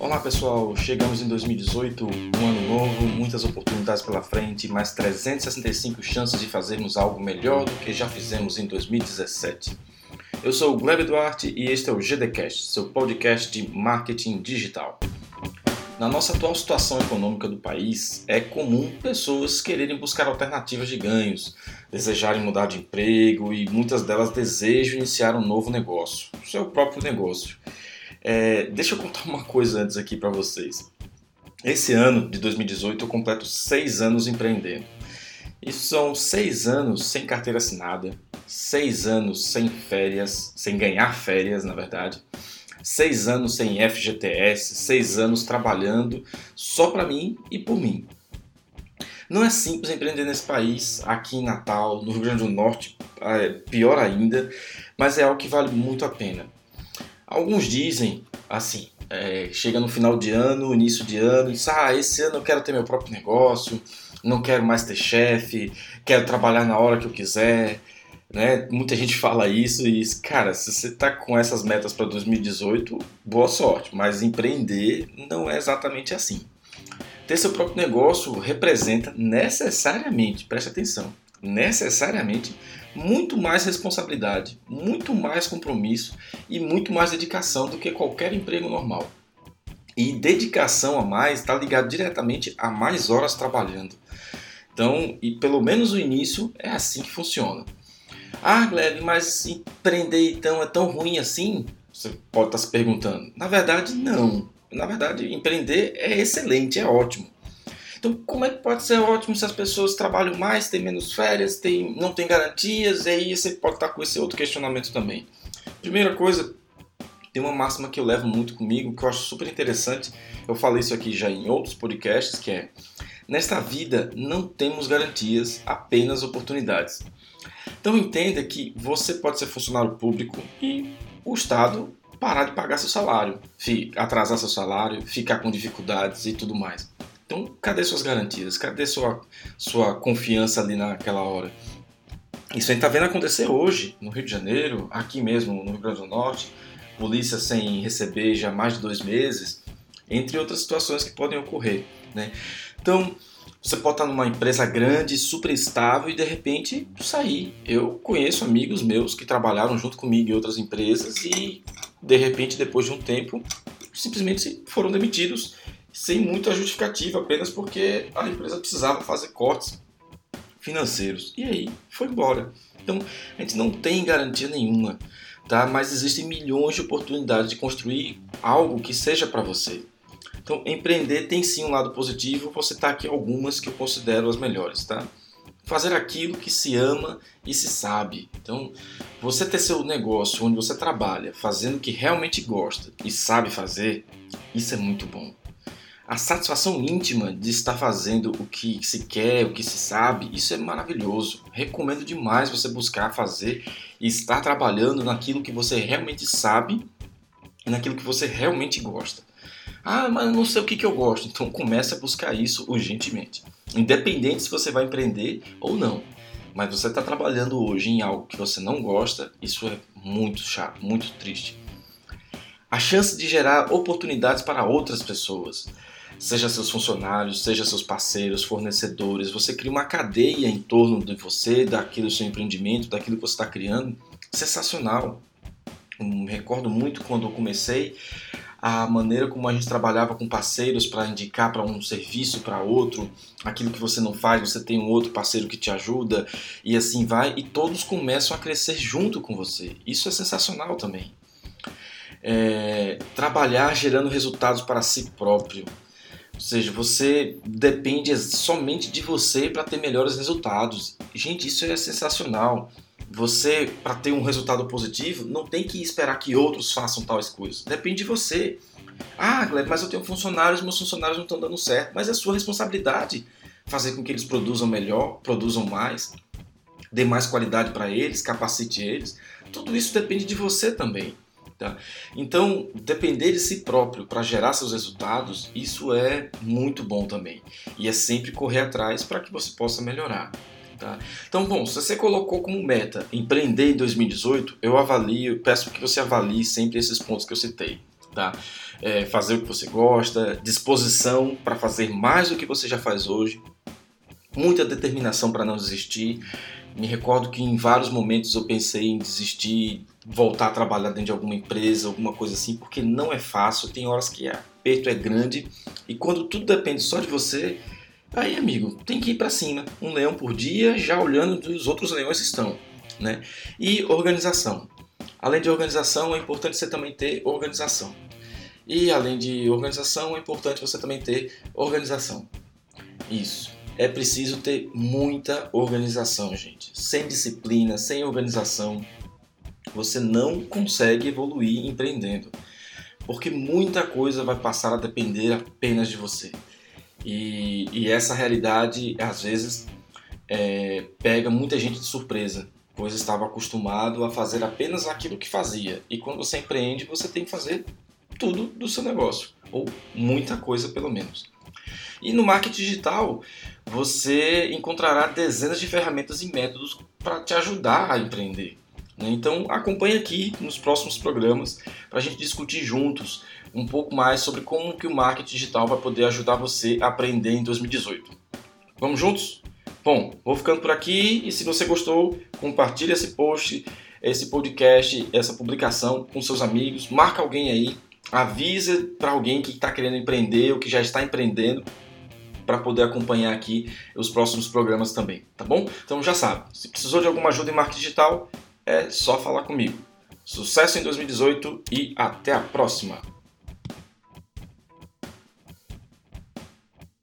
Olá pessoal, chegamos em 2018, um ano novo, muitas oportunidades pela frente, mais 365 chances de fazermos algo melhor do que já fizemos em 2017. Eu sou o Gleb Duarte e este é o GDcast, seu podcast de marketing digital. Na nossa atual situação econômica do país, é comum pessoas quererem buscar alternativas de ganhos, desejarem mudar de emprego e muitas delas desejam iniciar um novo negócio, seu próprio negócio. É, deixa eu contar uma coisa antes aqui para vocês. Esse ano de 2018 eu completo seis anos empreendendo. Isso são seis anos sem carteira assinada, seis anos sem férias, sem ganhar férias, na verdade, seis anos sem FGTS, seis anos trabalhando só para mim e por mim. Não é simples empreender nesse país, aqui em Natal, no Rio Grande do Norte, é pior ainda, mas é algo que vale muito a pena. Alguns dizem assim, é, chega no final de ano, início de ano, e diz, ah, esse ano eu quero ter meu próprio negócio, não quero mais ter chefe, quero trabalhar na hora que eu quiser, né? Muita gente fala isso e, cara, se você tá com essas metas para 2018, boa sorte, mas empreender não é exatamente assim. Ter seu próprio negócio representa necessariamente, preste atenção, necessariamente muito mais responsabilidade, muito mais compromisso e muito mais dedicação do que qualquer emprego normal. E dedicação a mais está ligado diretamente a mais horas trabalhando. Então, e pelo menos o início é assim que funciona. Ah, Gleb, mas empreender então é tão ruim assim? Você pode estar se perguntando. Na verdade, não. Na verdade, empreender é excelente, é ótimo. Então, como é que pode ser ótimo se as pessoas trabalham mais, têm menos férias, têm, não têm garantias? E aí você pode estar com esse outro questionamento também. Primeira coisa, tem uma máxima que eu levo muito comigo, que eu acho super interessante. Eu falei isso aqui já em outros podcasts, que é Nesta vida não temos garantias, apenas oportunidades. Então entenda que você pode ser funcionário público e o Estado parar de pagar seu salário, atrasar seu salário, ficar com dificuldades e tudo mais. Então, cadê suas garantias? Cadê sua, sua confiança ali naquela hora? Isso a gente está vendo acontecer hoje, no Rio de Janeiro, aqui mesmo no Rio Grande do Norte, polícia sem receber já mais de dois meses, entre outras situações que podem ocorrer. Né? Então, você pode estar numa empresa grande, super estável e de repente sair. Eu conheço amigos meus que trabalharam junto comigo em outras empresas e de repente, depois de um tempo, simplesmente foram demitidos sem muita justificativa, apenas porque a empresa precisava fazer cortes financeiros. E aí foi embora. Então a gente não tem garantia nenhuma, tá? mas existem milhões de oportunidades de construir algo que seja para você. Então, empreender tem sim um lado positivo, você está aqui algumas que eu considero as melhores, tá? Fazer aquilo que se ama e se sabe. Então, você ter seu negócio onde você trabalha, fazendo o que realmente gosta e sabe fazer, isso é muito bom a satisfação íntima de estar fazendo o que se quer, o que se sabe, isso é maravilhoso. Recomendo demais você buscar fazer e estar trabalhando naquilo que você realmente sabe e naquilo que você realmente gosta. Ah, mas não sei o que, que eu gosto. Então comece a buscar isso urgentemente. Independente se você vai empreender ou não. Mas você está trabalhando hoje em algo que você não gosta, isso é muito chato, muito triste. A chance de gerar oportunidades para outras pessoas seja seus funcionários, seja seus parceiros, fornecedores, você cria uma cadeia em torno de você, daquilo seu empreendimento, daquilo que você está criando, sensacional. Eu me recordo muito quando eu comecei a maneira como a gente trabalhava com parceiros para indicar para um serviço para outro, aquilo que você não faz, você tem um outro parceiro que te ajuda e assim vai, e todos começam a crescer junto com você. Isso é sensacional também. É, trabalhar gerando resultados para si próprio. Ou seja, você depende somente de você para ter melhores resultados. Gente, isso é sensacional. Você, para ter um resultado positivo, não tem que esperar que outros façam tais coisas. Depende de você. Ah, Gleb, mas eu tenho funcionários, meus funcionários não estão dando certo. Mas é sua responsabilidade fazer com que eles produzam melhor, produzam mais, dê mais qualidade para eles, capacite eles. Tudo isso depende de você também. Tá? Então, depender de si próprio para gerar seus resultados, isso é muito bom também. E é sempre correr atrás para que você possa melhorar. Tá? Então, bom, se você colocou como meta empreender em 2018, eu avalio, peço que você avalie sempre esses pontos que eu citei. tá? É, fazer o que você gosta, disposição para fazer mais do que você já faz hoje, muita determinação para não desistir. Me recordo que em vários momentos eu pensei em desistir, voltar a trabalhar dentro de alguma empresa, alguma coisa assim, porque não é fácil. Tem horas que o aperto é grande e quando tudo depende só de você, aí amigo, tem que ir para cima. Um leão por dia, já olhando onde os outros leões estão, né? E organização. Além de organização, é importante você também ter organização. E além de organização, é importante você também ter organização. Isso é preciso ter muita organização, gente. Sem disciplina, sem organização, você não consegue evoluir empreendendo. Porque muita coisa vai passar a depender apenas de você. E, e essa realidade, às vezes, é, pega muita gente de surpresa, pois estava acostumado a fazer apenas aquilo que fazia. E quando você empreende, você tem que fazer tudo do seu negócio, ou muita coisa pelo menos. E no marketing digital, você encontrará dezenas de ferramentas e métodos para te ajudar a empreender. Né? Então acompanhe aqui nos próximos programas para a gente discutir juntos um pouco mais sobre como que o marketing digital vai poder ajudar você a aprender em 2018. Vamos juntos? Bom, vou ficando por aqui e se você gostou, compartilhe esse post, esse podcast, essa publicação com seus amigos, marca alguém aí, avisa para alguém que está querendo empreender ou que já está empreendendo para poder acompanhar aqui os próximos programas também, tá bom? Então já sabe, se precisou de alguma ajuda em marketing digital, é só falar comigo. Sucesso em 2018 e até a próxima!